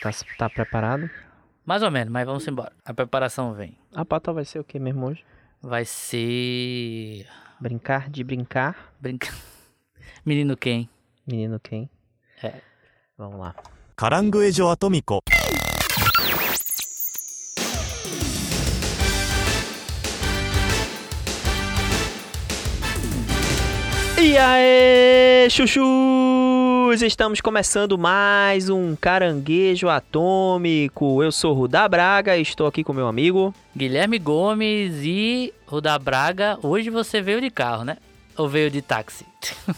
Tá, tá preparado? Mais ou menos, mas vamos embora. A preparação vem. A pauta vai ser o que mesmo hoje? Vai ser. Brincar de brincar. Brincar. Menino quem? Menino quem? É. Vamos lá. Caranguejo atômico. E aí, chuchu! Chuchus! Estamos começando mais um Caranguejo Atômico. Eu sou Rudá Braga e estou aqui com meu amigo. Guilherme Gomes e Ruda Braga. Hoje você veio de carro, né? Ou veio de táxi?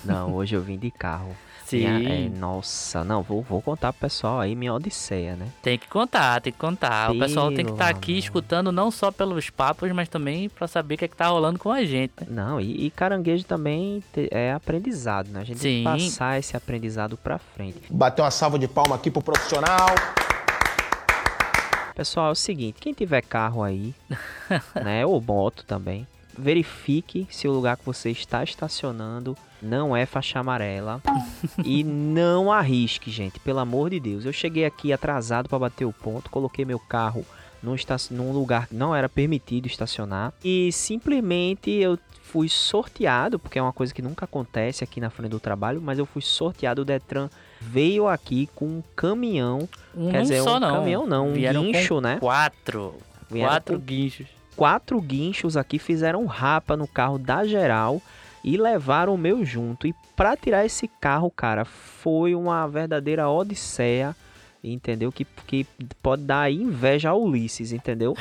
Não, hoje eu vim de carro. Sim. Minha- é, nossa, não, vou, vou contar pro pessoal aí minha odisseia, né? Tem que contar, tem que contar. O pessoal tem que estar Pelo aqui amor. escutando não só pelos papos, mas também pra saber o que é que tá rolando com a gente. né? Não, e, e caranguejo também te- é aprendizado, né? A gente tem Sim. que passar esse aprendizado pra frente. Bater uma salva de palma aqui pro profissional. Pessoal, é o seguinte, quem tiver carro aí, né, ou moto também, verifique se o lugar que você está estacionando não é faixa amarela e não arrisque, gente, pelo amor de Deus. Eu cheguei aqui atrasado para bater o ponto, coloquei meu carro num, num lugar que não era permitido estacionar e simplesmente eu fui sorteado, porque é uma coisa que nunca acontece aqui na frente do trabalho, mas eu fui sorteado, o Detran veio aqui com um caminhão Um Quer dizer, só um não. caminhão não, um Vieram guincho, né? Quatro. Vieram quatro guinchos. quatro guinchos aqui fizeram um rapa no carro da geral e levaram o meu junto. E pra tirar esse carro, cara, foi uma verdadeira odisseia, entendeu? Que, que pode dar inveja a Ulisses, entendeu?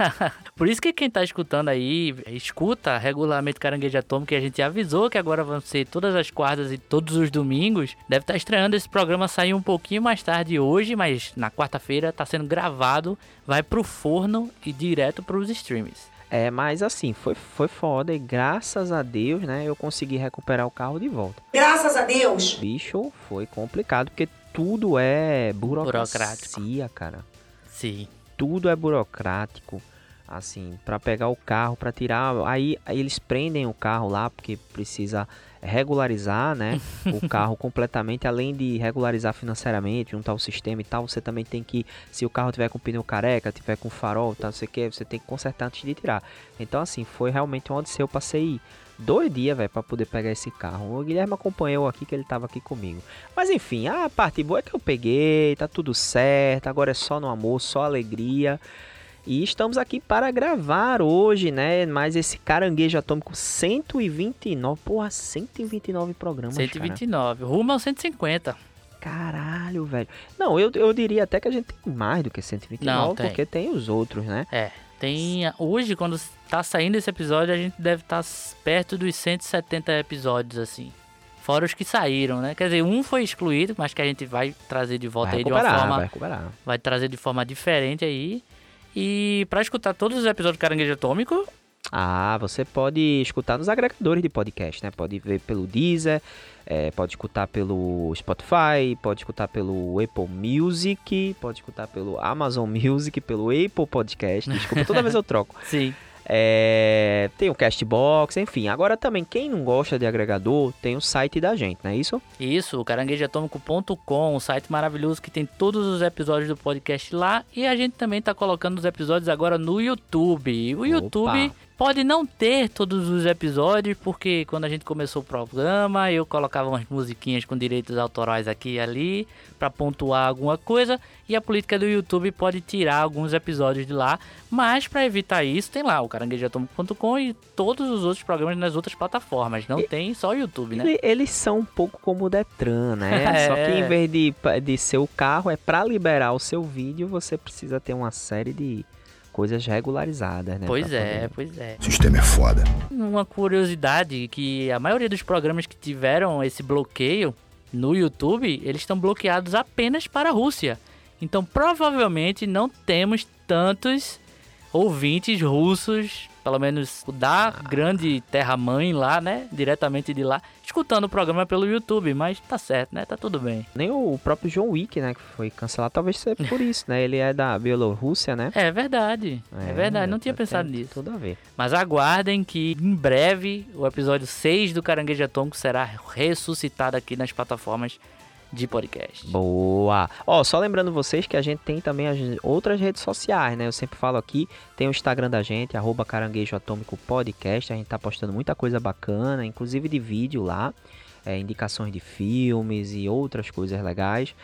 Por isso que quem tá escutando aí, escuta regularmente Caranguejo Atômico, que a gente avisou que agora vão ser todas as quartas e todos os domingos. Deve estar estreando esse programa sair um pouquinho mais tarde hoje, mas na quarta-feira tá sendo gravado, vai pro forno e direto pros streams. É, mas assim, foi, foi foda e graças a Deus, né, eu consegui recuperar o carro de volta. Graças a Deus. Bicho, foi complicado porque tudo é burocracia, Burocrático. cara. Sim. tudo é burocrático. Assim, para pegar o carro, para tirar, aí, aí eles prendem o carro lá porque precisa regularizar, né, o carro completamente, além de regularizar financeiramente, juntar o sistema e tal, você também tem que, se o carro tiver com pneu careca, tiver com farol, tal, não sei o que, você tem que consertar antes de tirar. Então assim, foi realmente um odisseia, eu passei dois dias, velho, para poder pegar esse carro. O Guilherme acompanhou aqui que ele tava aqui comigo. Mas enfim, a parte boa é que eu peguei, tá tudo certo, agora é só no amor, só alegria. E estamos aqui para gravar hoje, né? Mais esse caranguejo atômico 129. Porra, 129 programas. cara. 129. Rumo ao 150. Caralho, velho. Não, eu, eu diria até que a gente tem mais do que 129, Não, tem. porque tem os outros, né? É. Tem. Hoje, quando tá saindo esse episódio, a gente deve estar perto dos 170 episódios, assim. Fora os que saíram, né? Quer dizer, um foi excluído, mas que a gente vai trazer de volta Vai aí de uma forma. vai recuperar. vai trazer de forma diferente aí. E pra escutar todos os episódios do Caranguejo Atômico, Ah, você pode escutar nos agregadores de podcast, né? Pode ver pelo Deezer, é, pode escutar pelo Spotify, pode escutar pelo Apple Music, pode escutar pelo Amazon Music, pelo Apple Podcast. Desculpa, toda vez eu troco. sim. É, tem o Castbox, enfim. Agora também, quem não gosta de agregador, tem o site da gente, não é isso? Isso, o caranguejoatômico.com, um site maravilhoso que tem todos os episódios do podcast lá. E a gente também tá colocando os episódios agora no YouTube. O Opa. YouTube pode não ter todos os episódios, porque quando a gente começou o programa, eu colocava umas musiquinhas com direitos autorais aqui e ali, pra pontuar alguma coisa. E a política do YouTube pode tirar alguns episódios de lá. Mas pra evitar isso, tem lá o caranguejoatômico.com e todos os outros programas nas outras plataformas. Não tem só o YouTube, né? Ele- eles são um pouco como o Detran, né? É. Só que em vez de, de ser o carro, é para liberar o seu vídeo, você precisa ter uma série de coisas regularizadas, né? Pois é, poder- pois é. O sistema é foda. Uma curiosidade que a maioria dos programas que tiveram esse bloqueio no YouTube, eles estão bloqueados apenas para a Rússia. Então provavelmente não temos tantos ouvintes russos, pelo menos da grande terra-mãe lá, né? Diretamente de lá, escutando o programa pelo YouTube, mas tá certo, né? Tá tudo bem. Nem o próprio John Wick, né? Que foi cancelado, talvez seja por isso, né? Ele é da Bielorrússia, né? É verdade, é, verdade, não tinha tem pensado nisso. Tudo a ver. Mas aguardem que em breve o episódio 6 do Caranguejo Atômico será ressuscitado aqui nas plataformas de podcast. Boa! Ó, só lembrando vocês que a gente tem também as outras redes sociais, né? Eu sempre falo aqui, tem o Instagram da gente, arroba Caranguejo Atômico Podcast. A gente tá postando muita coisa bacana, inclusive de vídeo lá, é, indicações de filmes e outras coisas legais.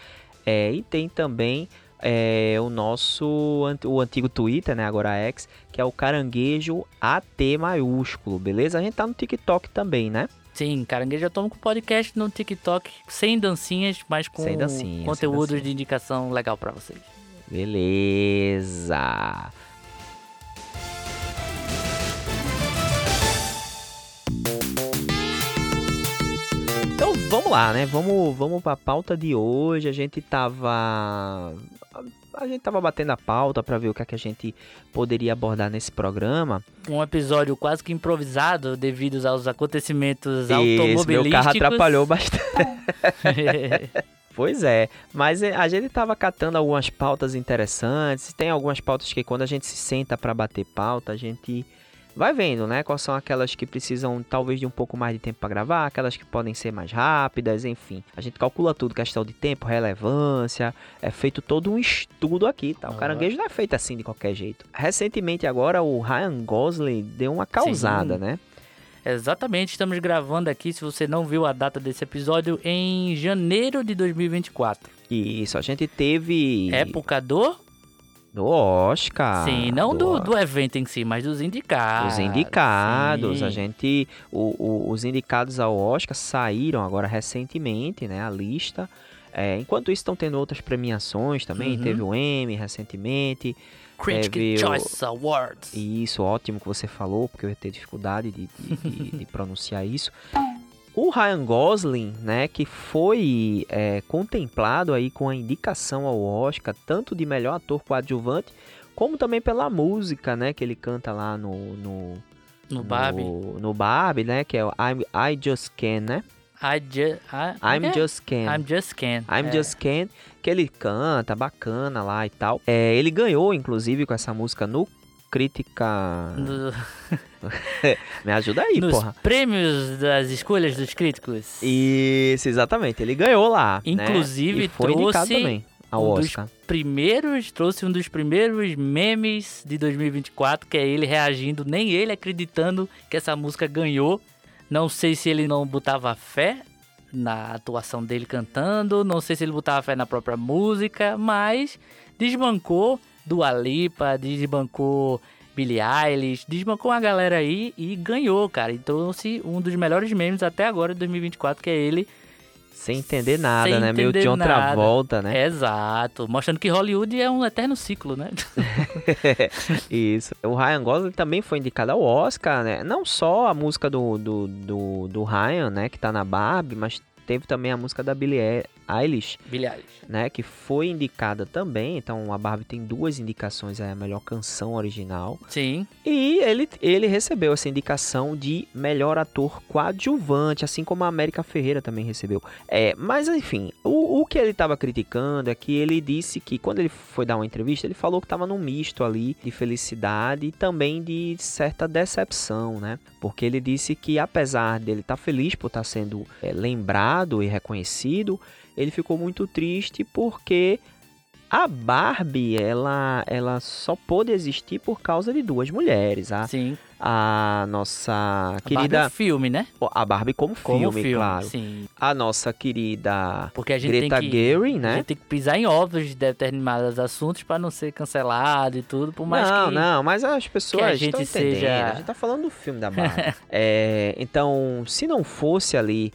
É, e tem também é, o nosso o antigo Twitter, né? Agora X, que é o Caranguejo AT maiúsculo, beleza? A gente tá no TikTok também, né? Sim, Caranguejo Atômico Podcast no TikTok, sem dancinhas, mas com Sem dancinhas, conteúdos de indicação legal pra vocês. Beleza! Então vamos lá, né? Vamos, vamos pra pauta de hoje. A gente tava. A gente tava batendo a pauta pra ver o que, é que a gente poderia abordar nesse programa. Um episódio quase que improvisado devido aos acontecimentos Esse automobilísticos. meu carro atrapalhou bastante. Pois é, mas a gente tava catando algumas pautas interessantes. Tem algumas pautas que quando a gente se senta para bater pauta, a gente vai vendo, né? Quais são aquelas que precisam talvez de um pouco mais de tempo para gravar, aquelas que podem ser mais rápidas, enfim. A gente calcula tudo, questão de tempo, relevância, é feito todo um estudo aqui, tá? O Aham. caranguejo não é feito assim de qualquer jeito. Recentemente agora o Ryan Gosling deu uma causada, Sim. né? Exatamente, estamos gravando aqui, se você não viu a data desse episódio, em janeiro de 2024. Isso, a gente teve Época do... do Oscar. sim, não do, Oscar. do evento em si, mas dos indicados. Os indicados, sim. a gente, o- o- os indicados ao Oscar saíram agora recentemente, né, a lista. É, enquanto isso estão tendo outras premiações também, Uhum. teve o Emmy recentemente. Critic o- Choice Awards. E isso, ótimo que você falou, porque eu ia ter dificuldade de, de- de- de pronunciar isso. O Ryan Gosling, né, que foi é, contemplado aí com a indicação ao Oscar, tanto de melhor ator coadjuvante, como também pela música, né, que ele canta lá no... no No Barbie. No, no Barbie, né? Que é o I'm, I Just Can, né? I I, I'm é? Just Can. I'm Just Can. I'm É. Just Can, que ele canta, bacana lá e tal. É, ele ganhou, inclusive, com essa música no Crítica... No- Me ajuda aí, nos porra. prêmios das escolhas dos críticos. Isso, exatamente. Ele ganhou lá, né? Inclusive, E foi indicado trouxe também ao um dos Oscar. primeiros, trouxe um dos primeiros memes de 2024, que é ele reagindo, nem ele acreditando que essa música ganhou. Não sei se ele não botava fé na atuação dele cantando, não sei se ele botava fé na própria música, mas desbancou Dua Lipa, desbancou Billie Eilish, desbancou uma galera aí e ganhou, cara. E trouxe um dos melhores memes até agora de 2024, que é ele Sem entender nada, sem né? Meio entender John nada. Travolta, né? Exato, mostrando que Hollywood é um eterno ciclo, né? Isso. O Ryan Gosling também foi indicado ao Oscar, né? Não só a música do, do, do, do Ryan, né? Que tá na Barbie, mas teve também a música da Billie Eilish, Billie Eilish. né? Que foi indicada também. Então a Barbie tem duas indicações, é a melhor canção original. Sim, E ele, ele recebeu essa indicação de melhor ator coadjuvante, assim como a América Ferreira também recebeu. É, mas enfim, o, o que ele estava criticando é que ele disse que quando ele foi dar uma entrevista, ele falou que estava num misto ali de felicidade e também de certa decepção, né? Porque ele disse que apesar dele estar feliz por estar sendo é, lembrado e reconhecido, ele ficou muito triste porque a Barbie, ela, ela só pôde existir por causa de duas mulheres. A, sim. a nossa A Barbie é querida. filme, né? A Barbie como filme, Como filme, claro. sim. A nossa querida Porque a gente Greta tem que... Gerwig, A né? gente tem que pisar em ovos de determinados assuntos pra não ser cancelado e tudo, por mais não, que... não, mas as pessoas gente estão entendendo. seja- A gente tá falando do filme da Barbie. É, então, se não fosse ali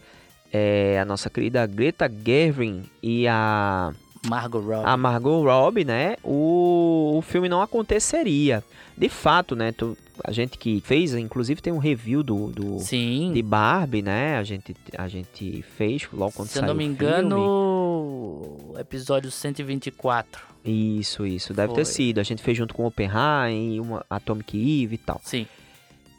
é, a nossa querida Greta Gerwig e a Margot Robbie. a Margot Robbie, né, o, o filme não aconteceria. De fato, né, tu- a gente que fez, inclusive tem um review do, do Sim. de Barbie, né, a gente, a gente fez logo quando Se eu saiu não me o filme. engano, episódio 124. Isso, isso, deve Foi. ter sido. A gente fez junto com Oppenheim, uma Atomic Eve e tal. Sim.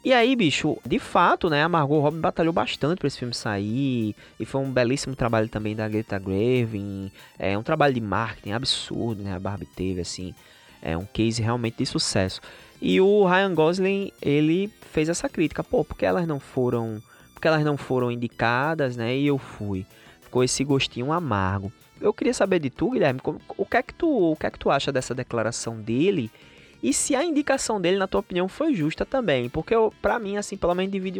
E aí, bicho, de fato, né, a Margot Robbie batalhou bastante pra esse filme sair, e foi um belíssimo trabalho também da Greta Gerwig, é um trabalho de marketing absurdo, né, a Barbie teve, assim, é um case realmente de sucesso. E o Ryan Gosling, ele fez essa crítica, pô, porque elas não foram, porque elas não foram indicadas, né, e eu fui. ficou esse gostinho amargo. Eu queria saber de tu, Guilherme, o que é que tu, o que é que tu acha dessa declaração dele? E se a indicação dele, na tua opinião, foi justa também? Porque para mim, assim, pelo menos divide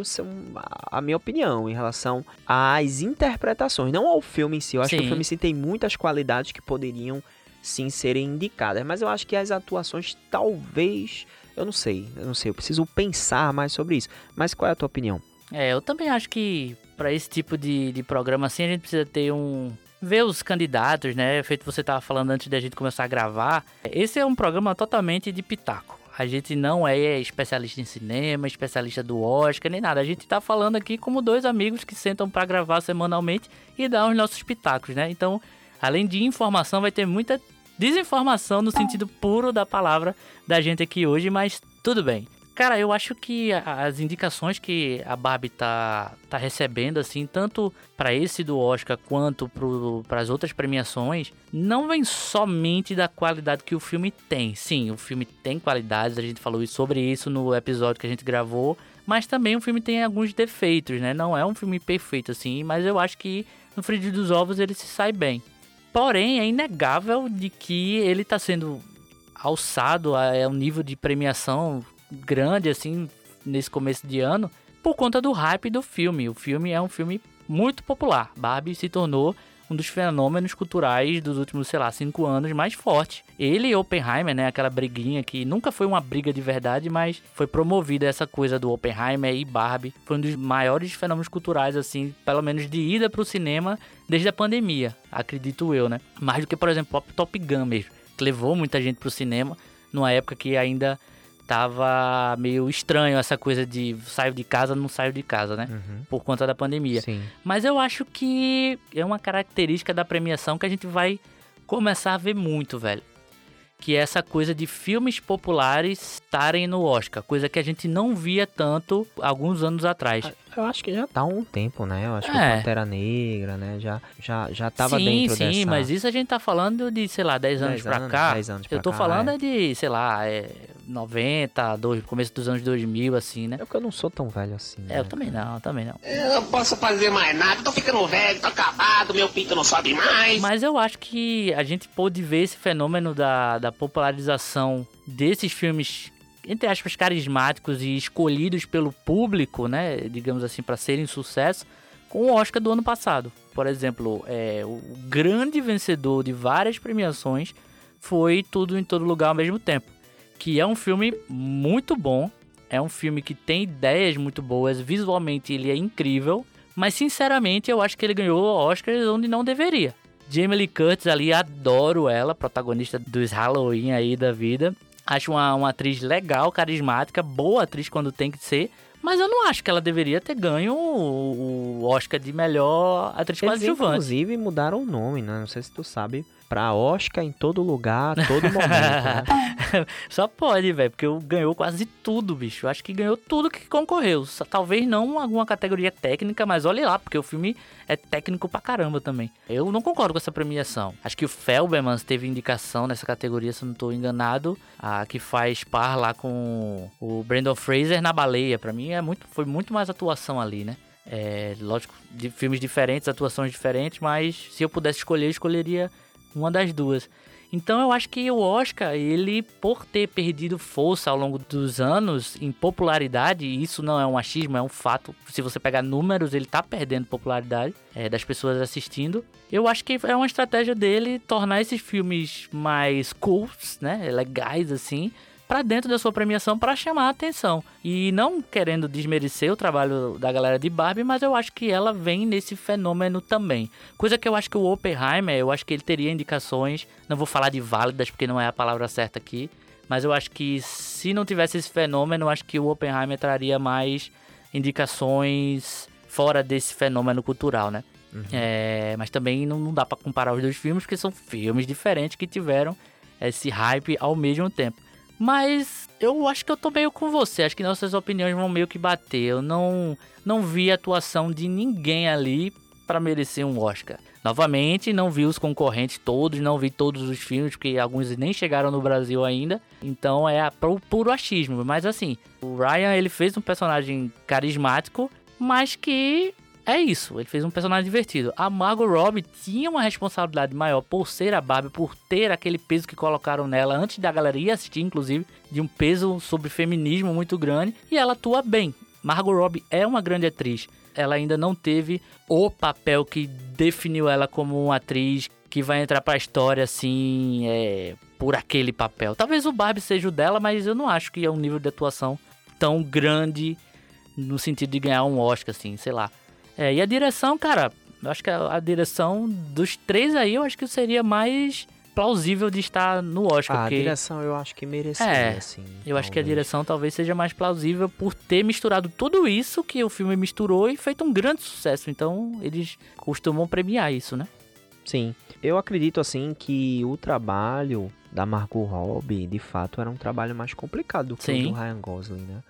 a minha opinião em relação às interpretações, não ao filme em si. Eu acho que Sim. o filme em si tem muitas qualidades que poderiam sim serem indicadas, mas eu acho que as atuações talvez, eu não sei, eu não sei, eu preciso pensar mais sobre isso. Mas qual é a tua opinião? É, eu também acho que pra esse tipo de, de programa assim a gente precisa ter um. Ver os candidatos, né? Feito você tava falando antes da gente começar a gravar. Esse é um programa totalmente de pitaco. A gente não é especialista em cinema, especialista do Oscar, nem nada. A gente tá falando aqui como dois amigos que sentam pra gravar semanalmente e dar os nossos pitacos, né? Então, além de informação, vai ter muita desinformação no sentido puro da palavra da gente aqui hoje, mas tudo bem. Cara, eu acho que a- as indicações que a Barbie tá, tá recebendo, assim, tanto pra esse do Oscar quanto para as outras premiações, não vem somente da qualidade que o filme tem. Sim, o filme tem qualidades, a gente falou sobre isso no episódio que a gente gravou, mas também o filme tem alguns defeitos, né? Não é um filme perfeito, assim, mas eu acho que no Frigir dos Ovos ele se sai bem. Porém, é inegável de que ele tá sendo alçado a é um nível de premiação grande assim nesse começo de ano por conta do hype do filme. O filme é um filme muito popular. Barbie se tornou um dos fenômenos culturais dos últimos, sei lá, cinco anos mais forte. Ele e Oppenheimer, né, aquela briguinha que nunca foi uma briga de verdade, mas foi promovida essa coisa do Oppenheimer e Barbie. Foi um dos maiores fenômenos culturais, assim, pelo menos de ida pro cinema desde a pandemia, acredito eu, né? Mais do que, por exemplo, Top- Gun mesmo, que levou muita gente pro cinema numa época que ainda tava meio estranho essa coisa de saio de casa, não saio de casa, né? Por conta da pandemia. Sim. Mas eu acho que é uma característica da premiação que a gente vai começar a ver muito, velho. Que é essa coisa de filmes populares estarem no Oscar. Coisa que a gente não via tanto alguns anos atrás. Eu acho que já tá há um tempo, né? Eu acho que É. o Pantera Negra, né? Já, já, já tava sim, dentro sim, dessa... mas isso a gente tá falando de, sei lá, 10 anos 10 pra anos, cá. 10 anos pra eu tô cá, falando é. é de, sei lá, é 90, dois, começo dos anos 2000, assim, né? É porque eu não sou tão velho assim, né? É, eu também não, também não. Eu não posso fazer mais nada, tô ficando velho, tô acabado, meu pinto não sobe mais. Mas eu acho que a gente pôde ver esse fenômeno da, da popularização desses filmes, entre aspas, carismáticos e escolhidos pelo público, né? Digamos assim, para serem sucesso, com o Oscar do ano passado. Por exemplo, é, o grande vencedor de várias premiações foi Tudo em Todo Lugar ao mesmo tempo. Que é um filme muito bom. É um filme que tem ideias muito boas. Visualmente ele é incrível. Mas sinceramente eu acho que ele ganhou Oscars onde não deveria. Jamie Lee Curtis ali, adoro ela, protagonista dos Halloween aí da vida. Acho uma, uma atriz legal, carismática, boa atriz quando tem que ser. Mas eu não acho que ela deveria ter ganho o, Oscar de melhor atriz Eles, coadjuvante. inclusive, mudaram o nome, né? Não sei se tu sabe. Pra Oscar em todo lugar, todo momento, né? Só pode, velho, porque ganhou quase tudo, bicho. Acho que ganhou tudo que concorreu. Talvez não alguma categoria técnica, mas olha lá, porque o filme é técnico pra caramba também. Eu não concordo com essa premiação. Acho que o Felbermans teve indicação nessa categoria, se eu não tô enganado. A que faz par lá com o Brandon Fraser na baleia. Pra mim é muito, foi muito mais atuação ali, né? É, lógico, de filmes diferentes, atuações diferentes, mas se eu pudesse escolher, eu escolheria uma das duas. Então eu acho que o Oscar, ele, por ter perdido força ao longo dos anos em popularidade, e isso não é um achismo, é um fato. Se você pegar números, ele tá perdendo popularidade é, das pessoas assistindo. Eu acho que é uma estratégia dele tornar esses filmes mais cools, né? Legais assim. Pra dentro da sua premiação para chamar a atenção. E não querendo desmerecer o trabalho da galera de Barbie, mas eu acho que ela vem nesse fenômeno também. Coisa que eu acho que o Oppenheimer, eu acho que ele teria indicações. Não vou falar de válidas, porque não é a palavra certa aqui. Mas eu acho que se não tivesse esse fenômeno, eu acho que o Oppenheimer traria mais indicações fora desse fenômeno cultural, né? É, mas também não, não dá pra comparar os dois filmes, porque são filmes diferentes que tiveram esse hype ao mesmo tempo. Mas eu acho que eu tô meio com você. Acho que nossas opiniões vão meio que bater. Eu não, não vi a atuação de ninguém ali para merecer um Oscar. Novamente, não vi os concorrentes todos, não vi todos os filmes, porque alguns nem chegaram no Brasil ainda. Então é pro puro achismo. Mas assim, o Ryan ele fez um personagem carismático, mas que é isso, ele fez um personagem divertido. A Margot Robbie tinha uma responsabilidade maior por ser a Barbie, por ter aquele peso que colocaram nela antes da galera ir assistir, inclusive, de um peso sobre feminismo muito grande, e ela atua bem. Margot Robbie é uma grande atriz. Ela ainda não teve o papel que definiu ela como uma atriz que vai entrar pra história assim, é, por aquele papel. Talvez o Barbie seja o dela, mas eu não acho que é um nível de atuação tão grande no sentido de ganhar um Oscar, assim, sei lá. É, e a direção, cara, eu acho que a, a direção dos três aí, eu acho que seria mais plausível de estar no Oscar. Ah, a porque direção eu acho que merecia, É, assim. eu acho que a talvez. direção talvez seja mais plausível por ter misturado tudo isso que o filme misturou e feito um grande sucesso. Então, eles costumam premiar isso, né? Sim. Eu acredito, assim, que o trabalho da Margot Robbie, de fato, era um trabalho mais complicado do que o do Ryan Gosling, né?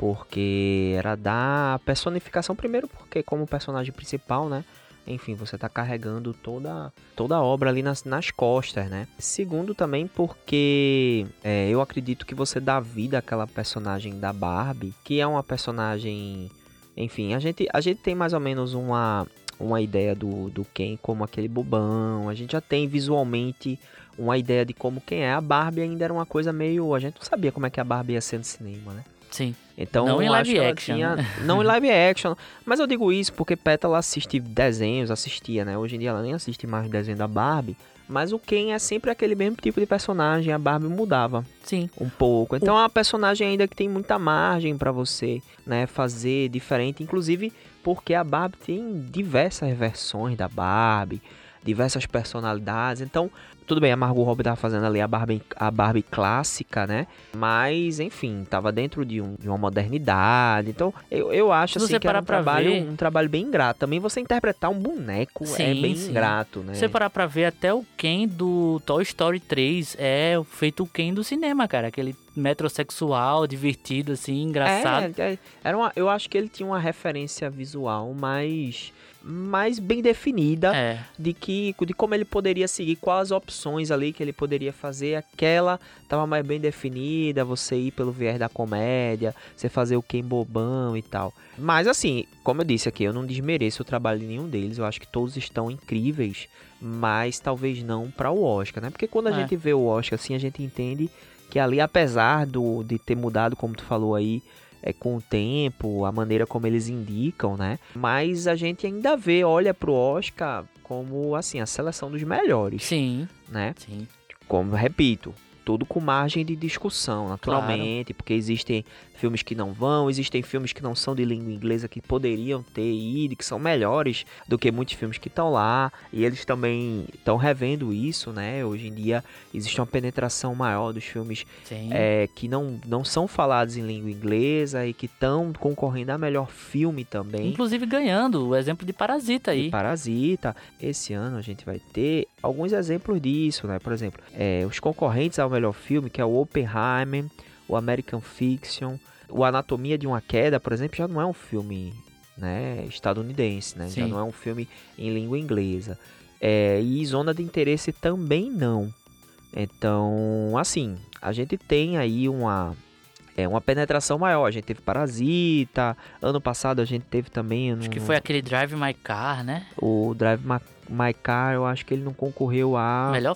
Porque era dar a personificação, primeiro porque como personagem principal, né? Enfim, você tá carregando toda, toda a obra ali nas, nas costas, né? Segundo também porque é, eu acredito que você dá vida àquela personagem da Barbie, que é uma personagem... Enfim, a gente, a gente tem mais ou menos uma, uma ideia do, do Ken como aquele bobão. A gente já tem visualmente uma ideia de como quem é. A Barbie ainda era uma coisa meio. A gente não sabia como é que a Barbie ia ser no cinema, né? Sim. Então, Não em live ela action, tinha- né? Não em live action. Mas eu digo isso porque Pétala assiste desenhos, assistia, né? Hoje em dia ela nem assiste mais desenho da Barbie. Mas o Ken é sempre aquele mesmo tipo de personagem. A Barbie mudava Sim. um pouco. Então é uma personagem ainda que tem muita margem pra você, né, fazer diferente, inclusive porque a Barbie tem diversas versões da Barbie, diversas personalidades. Então, tudo bem, a Margot Robbie tava fazendo ali a Barbie, a Barbie clássica, né? Mas, enfim, tava dentro de, um- de uma modernidade. Então, eu, eu acho assim que era parar um trabalho, ver- um trabalho bem ingrato. Também você interpretar um boneco é Sim, bem sim. ingrato, né? Se você parar pra ver, até o Ken do Toy Story 3 é feito o Ken do cinema, cara. Aquele metrosexual, divertido, assim, engraçado. É, é, era uma, eu acho que ele tinha uma referência visual mais, mais bem definida É. de que de como ele poderia seguir, quais opções ali que ele poderia fazer. Aquela tava mais bem definida, você ir pelo viés da comédia, você fazer o Ken bobão e tal. Mas assim, como eu disse aqui, eu não desmereço o trabalho de nenhum deles. Eu acho que todos estão incríveis, mas talvez não para o Oscar, né? Porque quando a É. gente vê o Oscar assim, a gente entende que ali, apesar do, de ter mudado, como tu falou aí, é, com o tempo, a maneira como eles indicam, né? Mas a gente ainda vê, olha pro Oscar como, assim, a seleção dos melhores, Sim, né? sim. Como, repito, tudo com margem de discussão, naturalmente, porque existem filmes que não vão, existem filmes que não são de língua inglesa que poderiam ter ido, que são melhores do que muitos filmes que estão lá, e eles também estão revendo isso, né? Hoje em dia existe uma penetração maior dos filmes é, que não, não são falados em língua inglesa e que estão concorrendo a melhor filme também. Inclusive ganhando o exemplo de Parasita aí. Parasita. Esse ano a gente vai ter alguns exemplos disso, né? Por exemplo, é, os concorrentes ao melhor filme, que é o Oppenheimer, o American Fiction, o Anatomia de uma Queda, por exemplo, já não é um filme né, estadunidense, né? Já não é um filme em língua inglesa. É, e Zona de Interesse também não. Então, assim, a gente tem aí uma é uma penetração maior. A gente teve Parasita, ano passado a gente teve também Acho que foi aquele Drive My Car, né? o Drive Ma- My Car, eu acho que ele não concorreu a melhor,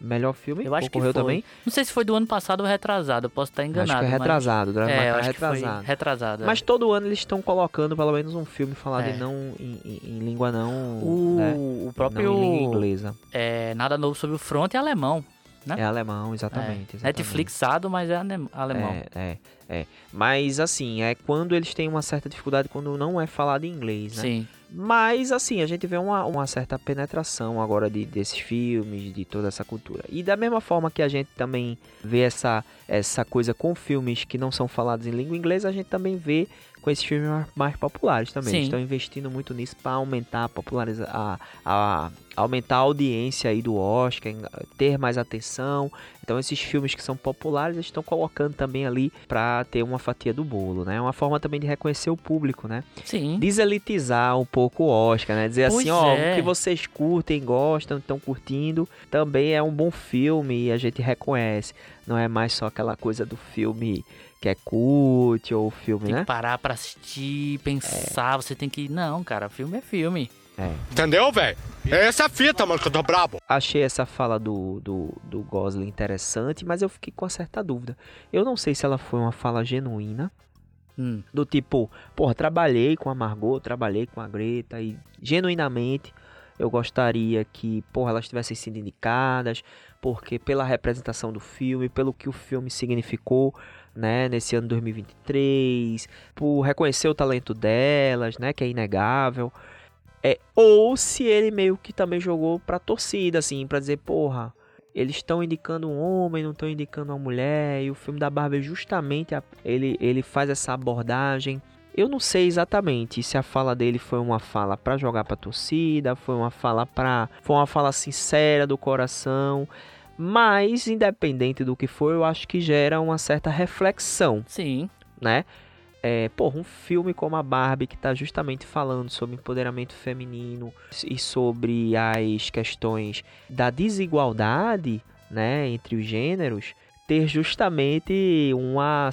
Melhor filme. Eu acho que foi. também. Não sei se foi do ano passado ou retrasado, eu posso estar enganado. acho que é mas- retrasado. O Drive É, é acho que foi retrasado. retrasado. é. Mas todo ano eles estão colocando pelo menos um filme falado É. em não em, em- língua não, o, né? o não próprio em língua inglesa. é, Nada Novo sobre o Front é alemão. né? É alemão, É. exatamente. exatamente. Netflixado, mas é alemão. É, é, é. Mas assim, é quando eles têm uma certa dificuldade quando não é falado em inglês, né? Sim. Mas assim, a gente vê uma, uma certa penetração agora de, desses filmes, de toda essa cultura. E da mesma forma que a gente também vê essa, essa coisa com filmes que não são falados em língua inglesa, a gente também vê com esses filmes mais, mais populares também. Sim. Eles estão investindo muito nisso para aumentar a popularização, a, a- aumentar a audiência aí do Oscar, ter mais atenção. Então esses filmes que são populares, eles estão colocando também ali para ter uma fatia do bolo, né? É uma forma também de reconhecer o público, né? Sim. deselitizar um pouco o Oscar, né? Dizer Pois assim, ó, é. o que vocês curtem, gostam, estão curtindo, também é um bom filme e a gente reconhece. Não é mais só aquela coisa do filme que é cult ou filme, Tem né? que parar pra assistir, pensar, você tem que. Não, cara, filme é filme. É. Entendeu, velho? É essa fita, mano, que eu tô brabo. Achei essa fala do, do, do Gosling interessante, mas eu fiquei com uma certa dúvida. Eu não sei se ela foi uma fala genuína, Hum. do tipo, porra, trabalhei com a Margot, trabalhei com a Greta e genuinamente eu gostaria que, porra, elas tivessem sido indicadas, porque pela representação do filme, pelo que o filme significou, né, nesse ano 2023, por reconhecer o talento delas, né, que é inegável. É, ou se ele meio que também jogou pra torcida, assim, pra dizer, porra, eles estão indicando um homem, não estão indicando uma mulher, e o filme da Barbie justamente a- ele, ele faz essa abordagem. Eu não sei exatamente se a fala dele foi uma fala pra jogar pra torcida, foi uma fala pra. foi uma fala sincera do coração, mas independente do que for, eu acho que gera uma certa reflexão Sim. né? É, porra, um filme como a Barbie que tá justamente falando sobre empoderamento feminino e sobre as questões da desigualdade, né, entre os gêneros, ter justamente uma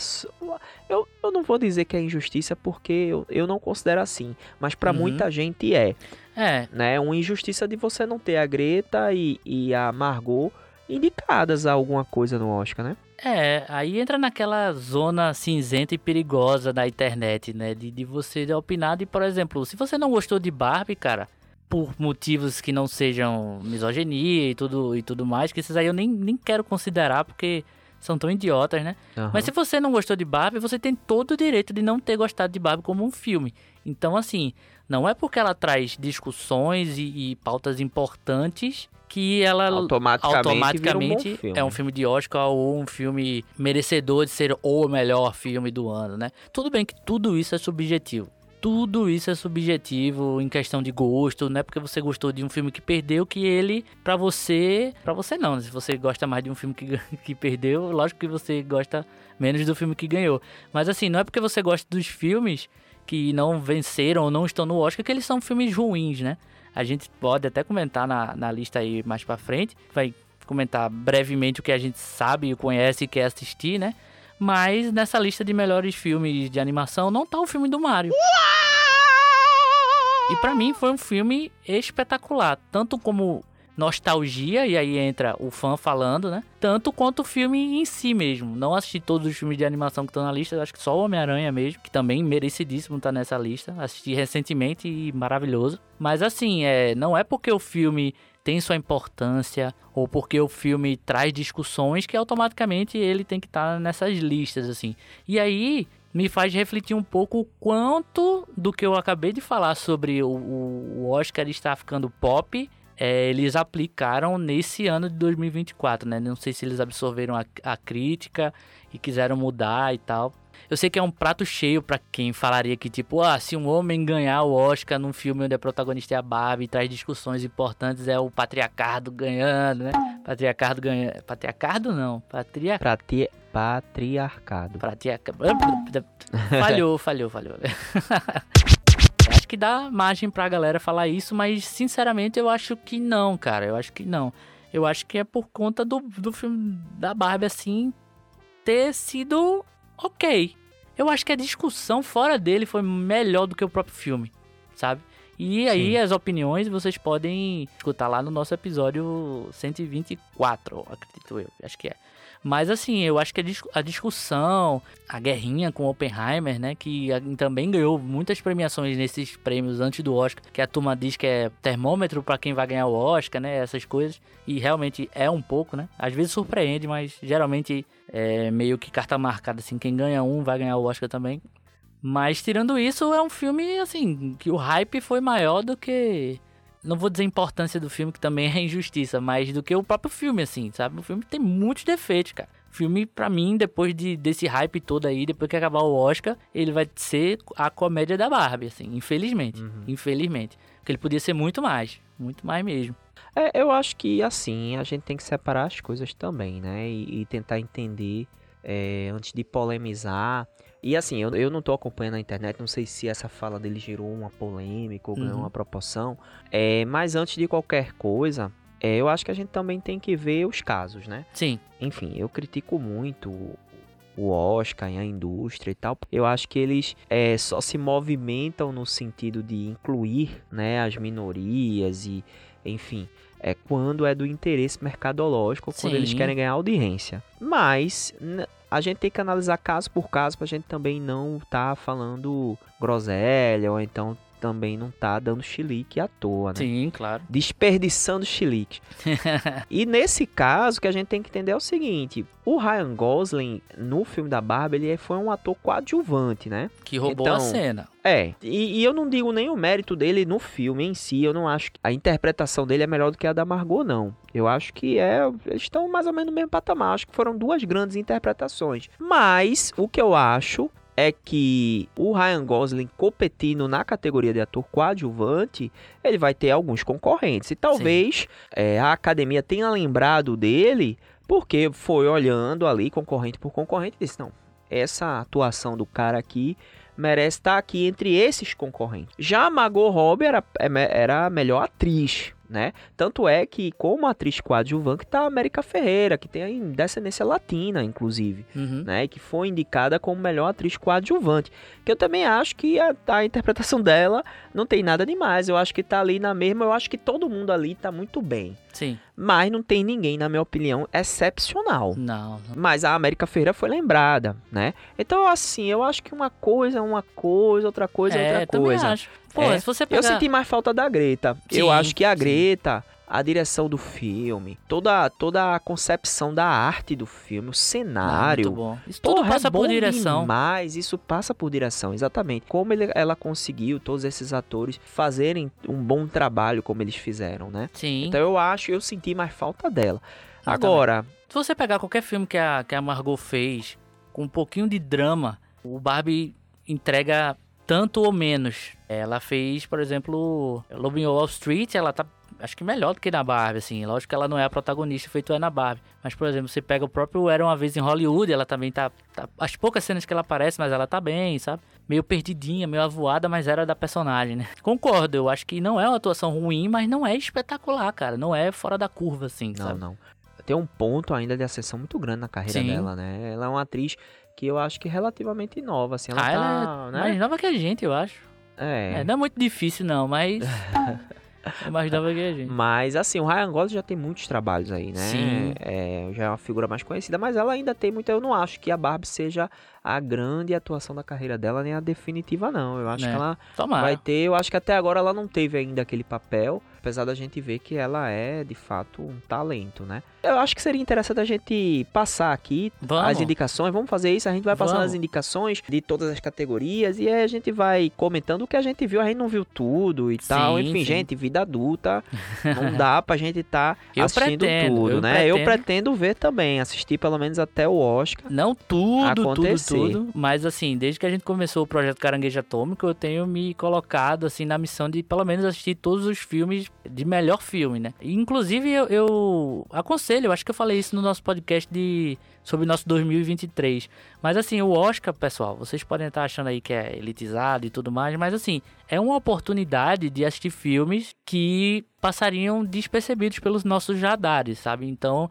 eu, eu não vou dizer que é injustiça porque eu, eu não considero assim, mas pra Uhum. muita gente é, É, né? Uma injustiça de você não ter a Greta e, e a Margot indicadas a alguma coisa no Oscar, né? É, aí entra naquela zona cinzenta e perigosa da internet, né? De, de você opinar de, por exemplo, se você não gostou de Barbie, cara, por motivos que não sejam misoginia e tudo, e tudo mais, que esses aí eu nem, nem quero considerar porque são tão idiotas, né? Aham. Mas se você não gostou de Barbie, você tem todo o direito de não ter gostado de Barbie como um filme. Então, assim, não é porque ela traz discussões e, e pautas importantes que ela automaticamente, automaticamente um é um filme de Oscar ou um filme merecedor de ser o melhor filme do ano, né? Tudo bem que tudo isso é subjetivo. Tudo isso é subjetivo em questão de gosto, não é porque você gostou de um filme que perdeu que ele, pra você, pra você não, né? se você gosta mais de um filme que, que perdeu, lógico que você gosta menos do filme que ganhou. Mas assim, não é porque você gosta dos filmes que não venceram ou não estão no Oscar que eles são filmes ruins, né? A gente pode até comentar na, na lista aí mais pra frente, vai comentar brevemente o que a gente sabe, conhece e quer assistir, né? Mas nessa lista de melhores filmes de animação não tá o filme do Mario. E pra mim foi um filme espetacular, tanto como nostalgia, e aí entra o fã falando, né? Tanto quanto o filme em si mesmo. Não assisti todos os filmes de animação que estão na lista, acho que só o Homem-Aranha mesmo, que também merecidíssimo tá nessa lista. Assisti recentemente e maravilhoso. Mas assim, é, não é porque o filme tem sua importância ou porque o filme traz discussões que automaticamente ele tem que estar nessas listas assim. E aí me faz refletir um pouco o quanto do que eu acabei de falar sobre o- o Oscar estar ficando pop é, eles aplicaram nesse ano de 2024, né? Não sei se eles absorveram a, a crítica e quiseram mudar e tal. Eu sei que é um prato cheio pra quem falaria que, tipo, ah, se um homem ganhar o Oscar num filme onde a protagonista é a Barbie e traz discussões importantes, é o patriarcado ganhando, né? Patriarcado ganhando. Patriarcado não. Patria... Prati- Patriarcado. Patriarca... Falhou, falhou, falhou. acho que dá margem pra galera falar isso, mas sinceramente eu acho que não, cara. Eu acho que não. Eu acho que é por conta do, do filme da Barbie, assim, ter sido ok. Eu acho que a discussão fora dele foi melhor do que o próprio filme, sabe? E aí Sim. as opiniões vocês podem escutar lá no nosso episódio 124, acredito eu. Acho que é. Mas assim, eu acho que a, dis- a discussão, a guerrinha com Oppenheimer, né, que a- também ganhou muitas premiações nesses prêmios antes do Oscar, que a turma diz que é termômetro pra quem vai ganhar o Oscar, né, essas coisas, e realmente é um pouco, né? Às vezes surpreende, mas geralmente é meio que carta marcada assim, quem ganha um vai ganhar o Oscar também. Mas tirando isso, é um filme assim, que o hype foi maior do que não vou dizer a importância do filme, que também é injustiça, mas do que o próprio filme, assim, sabe? O filme tem muitos defeitos, cara. O filme, pra mim, depois de, desse hype todo aí, depois que acabar o Oscar, ele vai ser a comédia da Barbie, assim, infelizmente. Infelizmente. Porque ele podia ser muito mais. Muito mais mesmo. É, eu acho que assim, a gente tem que separar as coisas também, né? E, e tentar entender é, antes de polemizar. E assim, eu, eu não tô acompanhando a internet, não sei se essa fala dele gerou uma polêmica ou ganhou Uhum. uma proporção. É, mas antes de qualquer coisa, é, eu acho que a gente também tem que ver os casos, né? Sim. Enfim, eu critico muito o Oscar e a indústria e tal. Eu acho que eles é, só se movimentam no sentido de incluir né, as minorias e, enfim, é quando é do interesse mercadológico, quando Sim. eles querem ganhar audiência. Mas a gente tem que analisar caso por caso pra gente também não tá falando groselha ou então também não tá dando chilique à toa, né? Sim, claro. desperdiçando chilique. e nesse caso, o que a gente tem que entender é o seguinte: o Ryan Gosling, no filme da Barbie, ele foi um ator coadjuvante, né? Que roubou Então, a cena. É, e, e eu não digo nem o mérito dele no filme em si, eu não acho que a interpretação dele é melhor do que a da Margot, não. Eu acho que é. Eles estão mais ou menos no mesmo patamar. Acho que foram duas grandes interpretações. Mas o que eu acho é que o Ryan Gosling competindo na categoria de ator coadjuvante, ele vai ter alguns concorrentes. E talvez é, a academia tenha lembrado dele porque foi olhando ali, concorrente por concorrente, e disse: não, essa atuação do cara aqui merece estar aqui entre esses concorrentes. Já a Margot Robbie era, é era a melhor atriz, né? Tanto é que, como atriz coadjuvante, tá a América Ferreira, que tem descendência latina, inclusive, Uhum. né? E que foi indicada como melhor atriz coadjuvante. Que eu também acho que a, a interpretação dela não tem nada demais. Eu acho que tá ali na mesma. Eu acho que todo mundo ali tá muito bem. Sim. Mas não tem ninguém, na minha opinião, excepcional. Não, não. Mas a América Ferreira foi lembrada, né? Então, assim, eu acho que uma coisa é uma coisa, outra coisa é, é, outra também coisa. acho. Pô, É, se você Eu pegar... senti mais falta da Greta. eu Sim, acho que a sim. Greta, a direção do filme, toda, toda a concepção da arte do filme, o cenário. muito bom. Isso tudo Porra, passa é por direção. Demais, isso passa por direção, exatamente. Como ele- ela conseguiu, todos esses atores, fazerem um bom trabalho como eles fizeram, né? Sim. Então eu acho, eu senti mais falta dela. Eu Agora, Se você pegar qualquer filme que a, que a Margot fez, com um pouquinho de drama, o Barbie entrega tanto ou menos. Ela fez, por exemplo, Lobo em Wall Street, ela tá, acho que melhor do que na Barbie, assim. Lógico que ela não é a protagonista, feito é na Barbie. Mas, por exemplo, você pega o próprio Era Uma Vez em Hollywood, ela também tá, tá... As poucas cenas que ela aparece, mas ela tá bem, sabe? Meio perdidinha, meio avoada, mas era da personagem, né? Concordo, eu acho que não é uma atuação ruim, mas não é espetacular, cara. Não é fora da curva, assim, Não, sabe? não. Tem um ponto ainda de ascensão muito grande na carreira Sim. dela, né? Ela é uma atriz que eu acho que é relativamente nova, assim. Ela ah, tá, ela é né? mais nova que a gente, eu acho. É. É, não é muito difícil, não, mas. é mais nova que a gente. Mas, assim, o Ryan Gosling já tem muitos trabalhos aí, né? Sim. É, já é uma figura mais conhecida, mas ela ainda tem muito. Eu não acho que a Barbie seja a grande atuação da carreira dela, nem a definitiva, não. Eu acho É. que ela Tomara. vai ter. Eu acho que até agora ela não teve ainda aquele papel, apesar da gente ver que ela é, de fato, um talento, né? Eu acho que seria interessante a gente passar aqui Vamos. as indicações. Vamos fazer isso. A gente vai passando Vamos. as indicações de todas as categorias e aí a gente vai comentando o que a gente viu. A gente não viu tudo e tal. Sim, Enfim, sim. gente, vida adulta. Não dá pra gente estar Eu assistindo pretendo, tudo, eu né? Eu pretendo. pretendo ver também. Assistir pelo menos até o Oscar. Não tudo, acontecer. tudo, tudo. Mas assim, desde que a gente começou o projeto Caranguejo Atômico, eu tenho me colocado assim na missão de pelo menos assistir todos os filmes de melhor filme, né? Inclusive eu, eu aconselho, eu acho que eu falei isso no nosso podcast de sobre nosso 2023. Mas assim, o Oscar, pessoal, vocês podem estar achando aí que é elitizado e tudo mais, mas assim, é uma oportunidade de assistir filmes que passariam despercebidos pelos nossos radares, sabe? Então,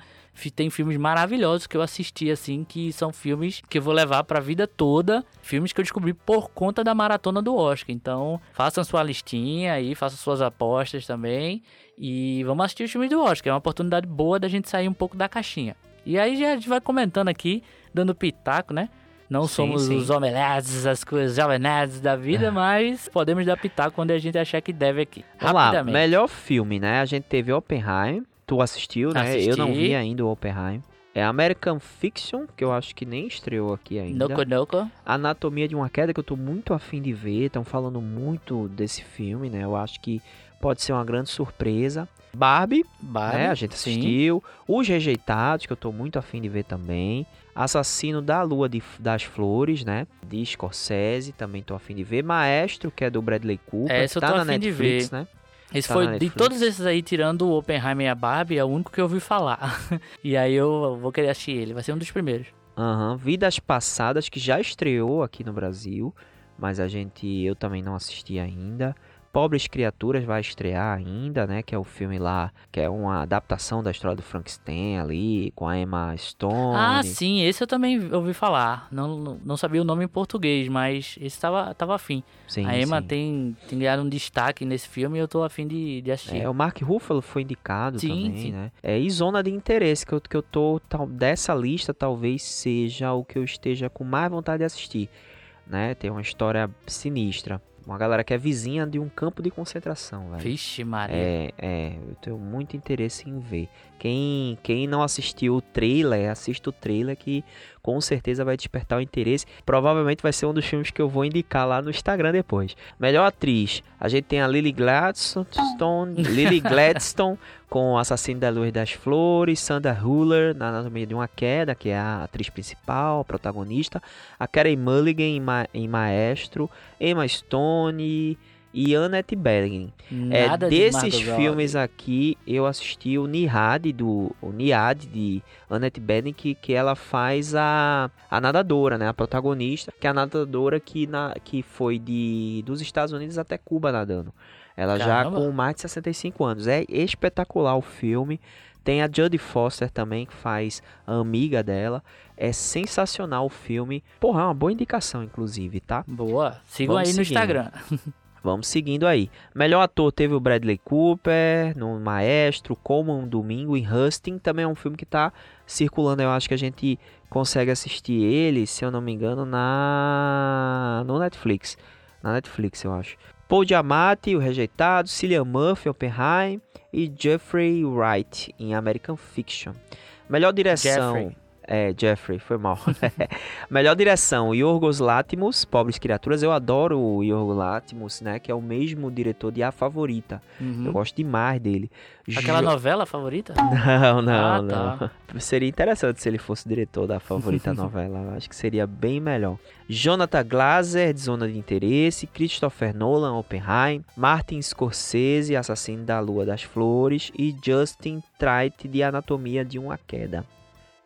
tem filmes maravilhosos que eu assisti assim, que são filmes que eu vou levar pra vida toda, filmes que eu descobri por conta da maratona do Oscar. Então, façam sua listinha aí, façam suas apostas também e vamos assistir os filmes do Oscar, é uma oportunidade boa da gente sair um pouco da caixinha. E aí já a gente vai comentando aqui, dando pitaco, né? Não Sim, somos sim. os homens, as coisas jovens da vida, mas podemos dar pitaco quando a gente achar que deve aqui. Vamos lá, melhor filme, né? A gente teve Oppenheim. Tu assistiu, né? Eu não Assisti. vi ainda o Oppenheim. É American Fiction, que eu acho que nem estreou aqui ainda. Noco Noco. Anatomia de uma Queda, que eu tô muito afim de ver. Estão falando muito desse filme, né? Eu acho que pode ser uma grande surpresa. Barbie, Barbie, né? A gente sim. assistiu. Os Rejeitados, que eu tô muito afim de ver também. Assassino da Lua de- das Flores, né? De Scorsese, também tô afim de ver. Maestro, que é do Bradley Cooper. Eu tá tô na afim de Netflix, ver. né? Esse Tá foi de todos esses aí, tirando o Oppenheimer e a Barbie, é o único que eu ouvi falar. e aí eu vou querer assistir ele, vai ser um dos primeiros. Aham, Vidas Passadas, que já estreou aqui no Brasil, mas a gente, eu também não assisti ainda. Pobres Criaturas vai estrear ainda, né? Que é o filme lá, que é uma adaptação da história do Frankenstein ali, com a Emma Stone. Ah, sim, esse eu também ouvi falar. Não, não, sabia o nome em português, mas esse tava, tava afim. Sim, a Emma sim. tem, tem ganhado um destaque nesse filme e eu tô afim de, de assistir. É, o Mark Ruffalo foi indicado Sim, também, sim. né? É, e Zona de Interesse, que eu, que eu tô... Tal, dessa lista, talvez seja o que eu esteja com mais vontade de assistir, né? Tem uma história sinistra. Uma galera que é vizinha de um campo de concentração, velho. Vixe, Maria. É, é, eu tenho muito interesse em ver. Quem, quem não assistiu o trailer, assista o trailer que com certeza vai despertar o interesse. Provavelmente vai ser um dos filmes que eu vou indicar lá no Instagram depois. Melhor atriz, a gente tem a Lily Gladstone, Lily Gladstone com o Assassino da Luz das Flores, Sandra Huller na Anatomia de uma Queda, que é a atriz principal, a protagonista, a Carey Mulligan em, Ma- em Maestro, Emma Stone e Annette Bening. É, Nada de desses Robbie. filmes aqui, eu assisti o Nihad do o Niad de Annette Bening, que, que ela faz a, a nadadora, né, a protagonista, que é a nadadora que, na, que foi de dos Estados Unidos até Cuba nadando. Ela já Caramba. com mais de 65 anos. É espetacular o filme. Tem a Jodie Foster também, que faz a amiga dela. É sensacional o filme. Porra, é uma boa indicação, inclusive, tá? Boa. Sigam aí no seguindo. Instagram. Vamos seguindo aí. Melhor ator teve o Bradley Cooper no Maestro, Como um Domingo em Husting. Também é um filme que tá circulando. Eu acho que a gente consegue assistir ele, se eu não me engano, na no Netflix. Na Netflix, eu acho. Paul Giamatti, O Rejeitado, Cillian Murphy, Oppenheim e Jeffrey Wright em American Fiction. Melhor direção. Jeffrey. É, Jeffrey, foi mal. Melhor direção, Yorgos Lanthimos, Pobres Criaturas. Eu adoro o Yorgos Lanthimos, né? Que é o mesmo diretor de A Favorita. Uhum. Eu gosto demais dele. Aquela Jo- novela favorita? Não, não, Ah, não. tá. Seria interessante se ele fosse diretor da favorita novela. Acho que seria bem melhor. Jonathan Glazer, de Zona de Interesse. Christopher Nolan, Oppenheim. Martin Scorsese, Assassino da Lua das Flores. E Justin Triet, de Anatomia de uma Queda.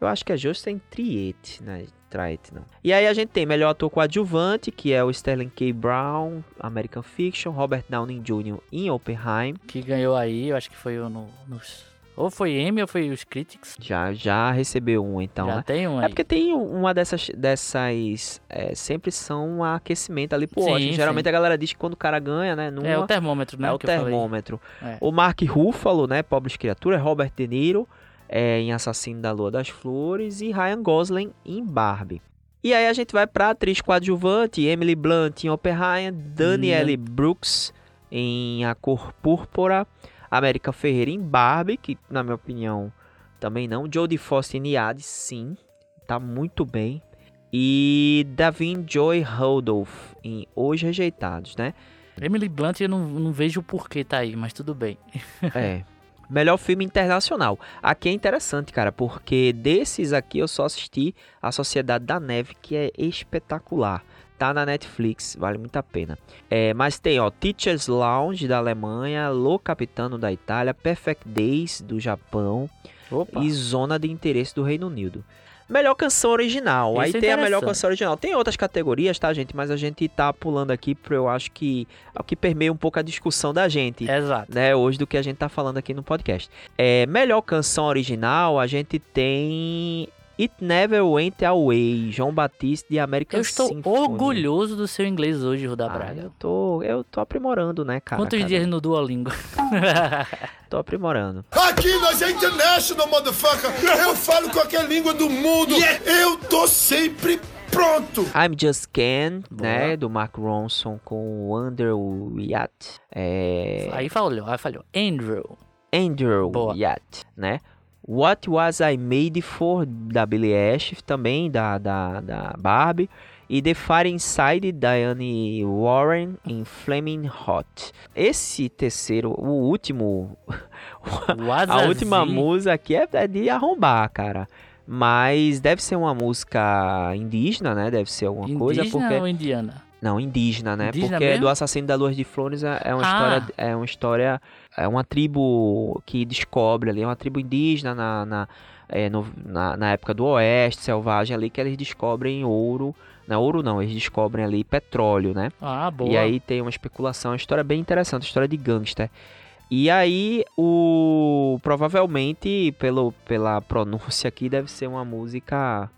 Eu acho que é Justin Triet, né? Triet, não. E aí a gente tem melhor ator coadjuvante, que é o Sterling K. Brown, American Fiction. Robert Downey Jr. em Oppenheim. Que ganhou aí, eu acho que foi o no, nos... Ou foi Emmy ou foi os Critics. Já, já recebeu um, então, Já né? tem um aí. É porque tem uma dessas. dessas é, sempre são um aquecimento ali pro Sim, Oscar. Geralmente sim. a galera diz que quando o cara ganha, né? Numa, É o termômetro, né? é o termômetro. É. O Mark Ruffalo, né? Pobres Criaturas, Robert De Niro é, em Assassino da Lua das Flores e Ryan Gosling em Barbie. E aí a gente vai pra atriz coadjuvante, Emily Blunt em Oppenheim, Danielle Brooks em A Cor Púrpura, América Ferreira em Barbie, que na minha opinião também não, Jodie Foster em Niad, sim, tá muito bem. E Davin Joy Randolph em Os Rejeitados, né? Emily Blunt eu não, não vejo o porquê tá aí, mas tudo bem. É. Melhor filme internacional. Aqui é interessante, cara, porque desses aqui eu só assisti A Sociedade da Neve, que é espetacular. Tá na Netflix, vale muito a pena. É, mas tem, ó, Teacher's Lounge da Alemanha, Lo Capitano da Itália, Perfect Days do Japão Opa. e Zona de Interesse do Reino Unido. Melhor canção original. Aí Esse é tem a melhor canção original. Tem outras categorias, tá, gente? Mas a gente tá pulando aqui porque eu acho que é o que permeia um pouco a discussão da gente Exato. né, hoje do que a gente tá falando aqui no podcast. É, melhor canção original, a gente tem It Never Went Away, João Batista de American Eu estou Symphony. orgulhoso do seu inglês hoje, Ruda Ah, Braga. eu tô, eu tô aprimorando, né, cara? Quantos Cada- dias no Duolingo? Tô aprimorando. Aqui nós é international, motherfucker. Eu falo qualquer língua do mundo. Eu tô sempre pronto. I'm Just Ken, né, do Mark Ronson com o Under Yacht. É, aí falhou, aí falhou. Andrew. Andrew Boa. Yacht, né? What Was I Made For, da Billie Eilish, também da, da, da Barbie. E The Fire Inside, Diane Warren, em Flaming Hot. Esse terceiro, o último, a última música aqui é, é de arrombar, cara. Mas deve ser uma música indígena, né? Deve ser alguma coisa, Indígena porque... ou indiana? Não, indígena, né? Indígena Porque mesmo? do assassino da Luz de Flores é é uma Ah. história, é uma história, é uma tribo que descobre ali, é uma tribo indígena na, na é, no- na, na época do Oeste Selvagem ali, que eles descobrem ouro. Não, ouro não, eles descobrem ali petróleo, né? Ah, boa. E aí tem uma especulação, uma história bem interessante, história de gangster. E aí, o provavelmente, pelo, pela pronúncia aqui, deve ser uma música.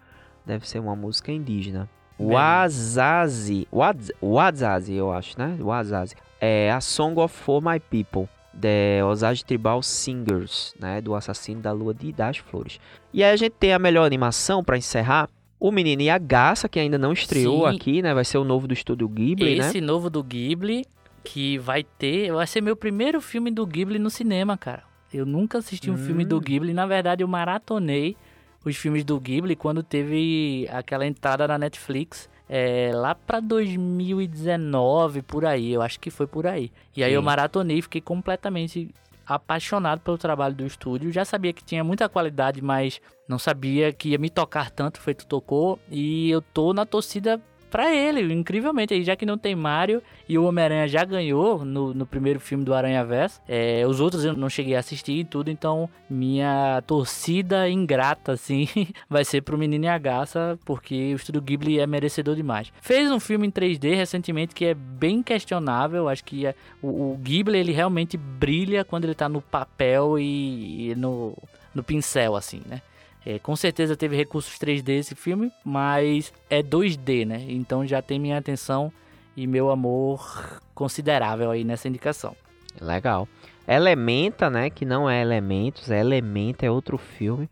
Deve ser uma música indígena. Wazazi. Waz- Wazazi, eu acho, né? Wazazi. É a Song of For My People. The Osage Tribal Singers, né? Do assassino da lua de das flores. E aí a gente tem a melhor animação pra encerrar. O Menino e a Garça, que ainda não estreou Sim. aqui, né? Vai ser o novo do estúdio Ghibli, né? Esse novo do Ghibli, que vai ter. Vai ser meu primeiro filme do Ghibli no cinema, cara. Eu nunca assisti um filme do Hum. Ghibli. Na verdade, eu maratonei os filmes do Ghibli quando teve aquela entrada na Netflix. É, lá pra 2019, por aí. Eu acho que foi por aí. E aí eu Sim. maratonei e fiquei completamente apaixonado pelo trabalho do estúdio. Já sabia que tinha muita qualidade, mas não sabia que ia me tocar tanto, feito tocou. E eu tô na torcida pra ele, incrivelmente. Já que não tem Mario e o Homem-Aranha já ganhou no, no primeiro filme do Aranha Verso. É, os outros eu não cheguei a assistir e tudo, então minha torcida ingrata, assim, vai ser pro Menino e a Garça, porque o estúdio Ghibli é merecedor demais. Fez um filme em 3D recentemente que é bem questionável. Acho que é- o, o Ghibli ele realmente brilha quando ele tá no papel e, e no, no pincel, assim, né? É, com certeza teve recursos 3D esse filme, mas é 2D, né? Então já tem minha atenção e meu amor considerável aí nessa indicação. Legal. Elementa, né? Que não é Elementos, é Elementa, é outro filme.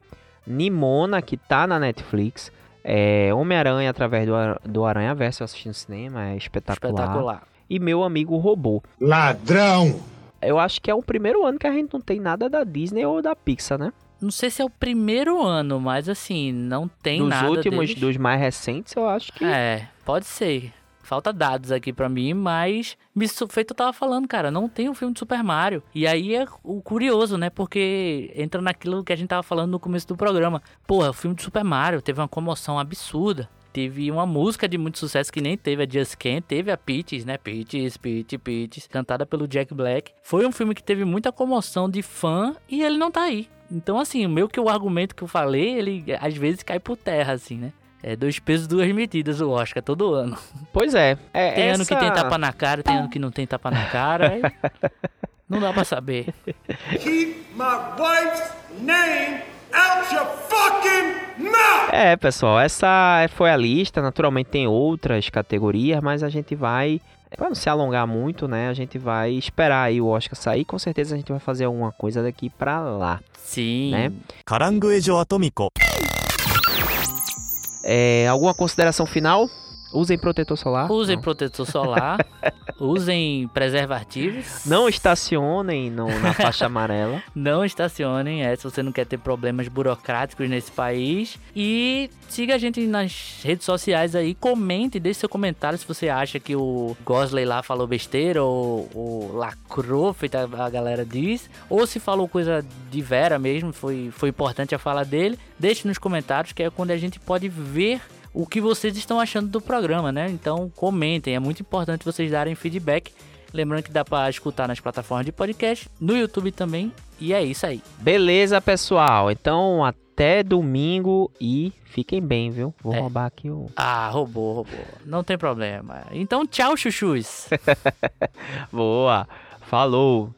Nimona, que tá na Netflix. É Homem-Aranha através do, do Aranha Verso, eu assisti no cinema, é espetacular. Espetacular. E Meu Amigo Robô. Ladrão! Eu acho que é o primeiro ano que a gente não tem nada da Disney ou da Pixar, né? Não sei se é o primeiro ano, mas assim, não tem dos nada últimos, deles. dos mais recentes, eu acho que. É, pode ser. Falta dados aqui pra mim, mas me feito eu tava falando, cara, não tem um filme de Super Mario. E aí é o curioso, né? Porque entra naquilo que a gente tava falando no começo do programa. Porra, o filme de Super Mario teve uma comoção absurda. Teve uma música de muito sucesso que nem teve a Just Can't, teve a Peaches, né? Peaches, Peaches, Peaches, cantada pelo Jack Black. Foi um filme que teve muita comoção de fã e ele não tá aí. Então, assim, o meu que o argumento que eu falei, ele às vezes cai por terra, assim, né? É dois pesos, duas medidas o Oscar todo ano. Pois é. é Tem ano que tem essa- tapa na cara, tem ano que não tem tapa na cara. não dá pra saber. Keep my wife's name é, pessoal, essa foi a lista. Naturalmente tem outras categorias, mas a gente vai, para não se alongar muito, né? A gente vai esperar aí o Oscar sair. Com certeza a gente vai fazer alguma coisa daqui para lá. Sim. Né? Caranguejo atômico. É, alguma consideração final? Usem protetor solar. Usem Não. protetor solar, usem preservativos. Não estacionem no- na faixa amarela. Não estacionem, é, se você não quer ter problemas burocráticos nesse país. E siga a gente nas redes sociais aí, comente, deixe seu comentário se você acha que o Gosley lá falou besteira ou, ou lacrou, feito a, a galera diz. Ou se falou coisa de vera mesmo, foi, foi importante a fala dele. Deixe nos comentários, que é quando a gente pode ver o que vocês estão achando do programa, né? Então comentem, é muito importante vocês darem feedback. Lembrando que dá pra escutar nas plataformas de podcast, no YouTube também. E é isso aí. Beleza, pessoal. Então, até domingo e fiquem bem, viu? Vou É. roubar aqui o. Ah, roubou, roubou. Não tem problema. Então, tchau, chuchus. Boa. Falou.